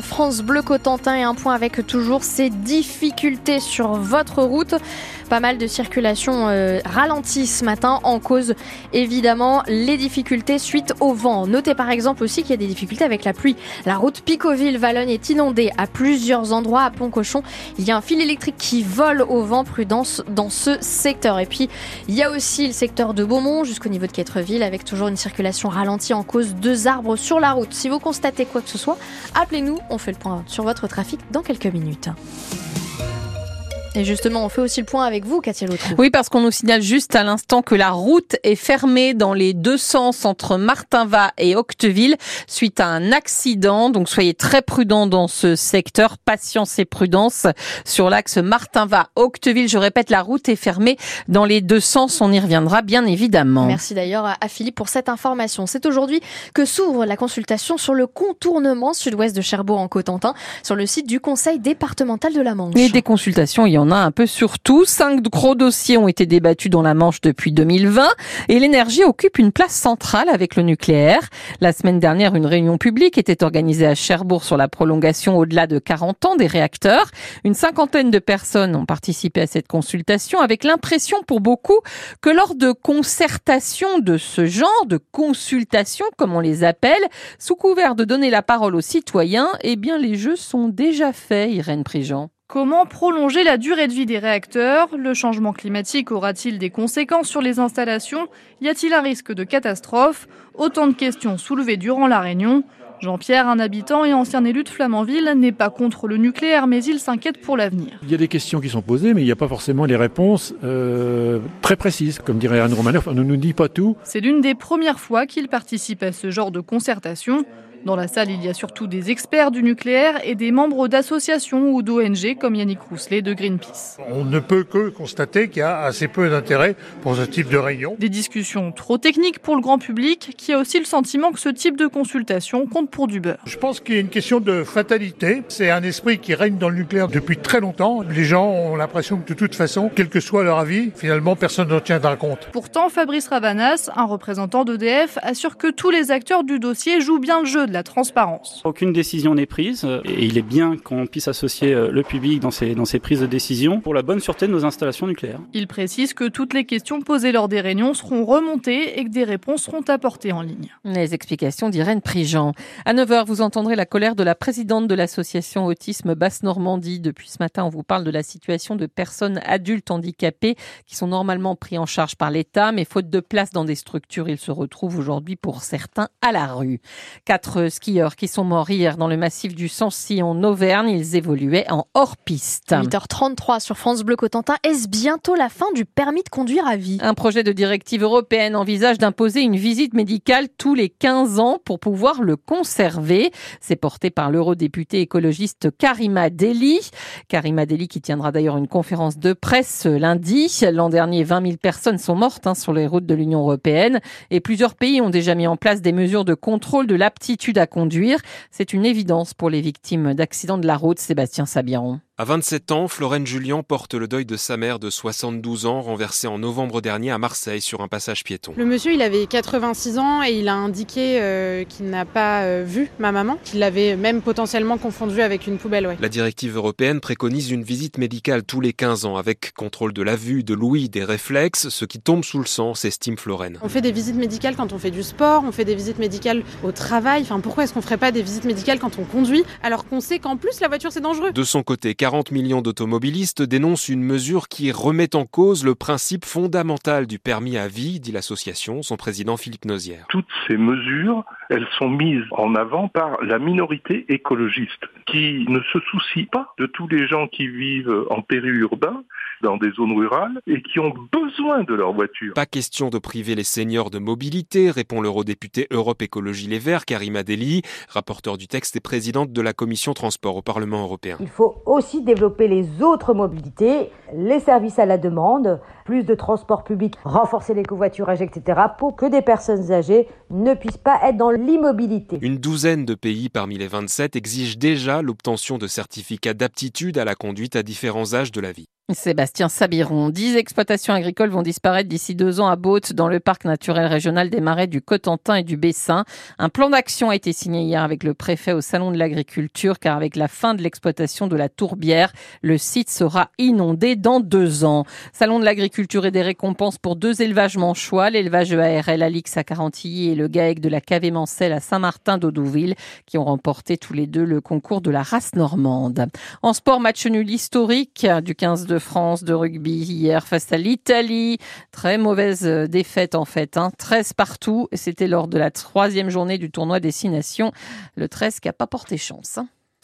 France Bleu Cotentin et un point avec toujours ces difficultés sur votre route. Pas mal de circulation euh, ralentie ce matin en cause évidemment les difficultés suite au vent. Notez par exemple aussi qu'il y a des difficultés avec la pluie. La route Picoville-Valognes est inondée à plusieurs endroits à Pont-Cochon. Il y a un fil électrique qui vole au vent, prudence dans ce secteur. Et puis il y a aussi le secteur de Beaumont jusqu'au niveau de Quattreville avec toujours une circulation ralentie en cause deux arbres sur la route. Si vous constatez quoi que ce soit, appelez-nous on fait le point sur votre trafic dans quelques minutes. Et justement, on fait aussi le point avec vous, Katia Lautrou. Oui, parce qu'on nous signale juste à l'instant que la route est fermée dans les deux sens entre Martinva et Octeville suite à un accident. Donc soyez très prudents dans ce secteur. Patience et prudence sur l'axe Martinva-Octeville. Je répète, la route est fermée dans les deux sens. On y reviendra bien évidemment. Merci d'ailleurs à Philippe pour cette information. C'est aujourd'hui que s'ouvre la consultation sur le contournement sud-ouest de Cherbourg en Cotentin sur le site du Conseil départemental de la Manche. Et des consultations, il y en a un peu sur tout. Cinq gros dossiers ont été débattus dans la Manche depuis 2020 et l'énergie occupe une place centrale avec le nucléaire. La semaine dernière, une réunion publique était organisée à Cherbourg sur la prolongation au-delà de 40 ans des réacteurs. Une cinquantaine de personnes ont participé à cette consultation avec l'impression pour beaucoup que lors de concertations de ce genre, de consultations comme on les appelle, sous couvert de donner la parole aux citoyens, eh bien les jeux sont déjà faits, Irène Prigent. Comment prolonger la durée de vie des réacteurs? Le changement climatique aura-t-il des conséquences sur les installations? Y a-t-il un risque de catastrophe? Autant de questions soulevées durant la réunion. Jean-Pierre, un habitant et ancien élu de Flamanville, n'est pas contre le nucléaire, mais il s'inquiète pour l'avenir. Il y a des questions qui sont posées, mais il n'y a pas forcément les réponses euh, très précises. Comme dirait Anne Romanoff, on ne nous dit pas tout. C'est l'une des premières fois qu'il participe à ce genre de concertation. Dans la salle, il y a surtout des experts du nucléaire et des membres d'associations ou d'ONG comme Yannick Rousselet de Greenpeace. On ne peut que constater qu'il y a assez peu d'intérêt pour ce type de réunion. Des discussions trop techniques pour le grand public qui a aussi le sentiment que ce type de consultation compte pour du beurre. Je pense qu'il y a une question de fatalité. C'est un esprit qui règne dans le nucléaire depuis très longtemps. Les gens ont l'impression que de toute façon, quel que soit leur avis, finalement personne n'en tiendra compte. Pourtant, Fabrice Ravanas, un représentant d'EDF, assure que tous les acteurs du dossier jouent bien le jeu la transparence. Aucune décision n'est prise euh, et il est bien qu'on puisse associer euh, le public dans ces, dans ces prises de décision pour la bonne sûreté de nos installations nucléaires. Il précise que toutes les questions posées lors des réunions seront remontées et que des réponses seront apportées en ligne. Les explications d'Irène Prigent. À 9h, vous entendrez la colère de la présidente de l'association Autisme Basse-Normandie. Depuis ce matin, on vous parle de la situation de personnes adultes handicapées qui sont normalement pris en charge par l'État, mais faute de place dans des structures, ils se retrouvent aujourd'hui pour certains à la rue. Quatre skieurs qui sont morts hier dans le massif du Sancy en Auvergne. Ils évoluaient en hors-piste. 8h33 sur France Bleu Cotentin. Est-ce bientôt la fin du permis de conduire à vie? Un projet de directive européenne envisage d'imposer une visite médicale tous les 15 ans pour pouvoir le conserver. C'est porté par l'eurodéputé écologiste Karima Deli. Karima Deli qui tiendra d'ailleurs une conférence de presse lundi. L'an dernier, 20 000 personnes sont mortes hein, sur les routes de l'Union européenne et plusieurs pays ont déjà mis en place des mesures de contrôle de l'aptitude à conduire. C'est une évidence pour les victimes d'accidents de la route, Sébastien Sabiron. À 27 ans, Florène Julien porte le deuil de sa mère de 72 ans, renversée en novembre dernier à Marseille sur un passage piéton. Le monsieur, il avait 86 ans et il a indiqué euh, qu'il n'a pas euh, vu ma maman, qu'il l'avait même potentiellement confondue avec une poubelle. Ouais. La directive européenne préconise une visite médicale tous les 15 ans, avec contrôle de la vue, de l'ouïe, des réflexes, ce qui tombe sous le sens, estime Florène. On fait des visites médicales quand on fait du sport, on fait des visites médicales au travail. Enfin, pourquoi est-ce qu'on ferait pas des visites médicales quand on conduit, alors qu'on sait qu'en plus la voiture c'est dangereux? De son côté, 40 millions d'automobilistes dénoncent une mesure qui remet en cause le principe fondamental du permis à vie, dit l'association, son président Philippe Nozière. Toutes ces mesures, elles sont mises en avant par la minorité écologiste qui ne se soucie pas de tous les gens qui vivent en périurbain, dans des zones rurales et qui ont besoin de leur voiture. Pas question de priver les seniors de mobilité, répond l'eurodéputé Europe Écologie Les Verts, Karima Deli, rapporteur du texte et présidente de la commission transport au Parlement européen. Il faut aussi développer les autres mobilités, les services à la demande, plus de transport public, renforcer les covoiturages, etc., pour que des personnes âgées ne puissent pas être dans l'immobilité. Une douzaine de pays parmi les 27 exigent déjà l'obtention de certificats d'aptitude à la conduite à différents âges de la vie. Sébastien Sabiron. Dix exploitations agricoles vont disparaître d'ici deux ans à Baute, dans le parc naturel régional des marais du Cotentin et du Bessin. Un plan d'action a été signé hier avec le préfet au Salon de l'agriculture, car avec la fin de l'exploitation de la tourbière, le site sera inondé dans deux ans. Salon de l'agriculture et des récompenses pour deux élevages manchois, l'élevage ARL Alix à Carantilly et le GAEC de la Cavé-Mancel à Saint-Martin d'Audouville, qui ont remporté tous les deux le concours de la race normande. En sport, match nul historique du 15 de France de rugby hier face à l'Italie. Très mauvaise euh, défaite en fait, hein. 13 partout. C'était lors de la troisième journée du tournoi Destination. Le 13 qui n'a pas porté chance. Hein.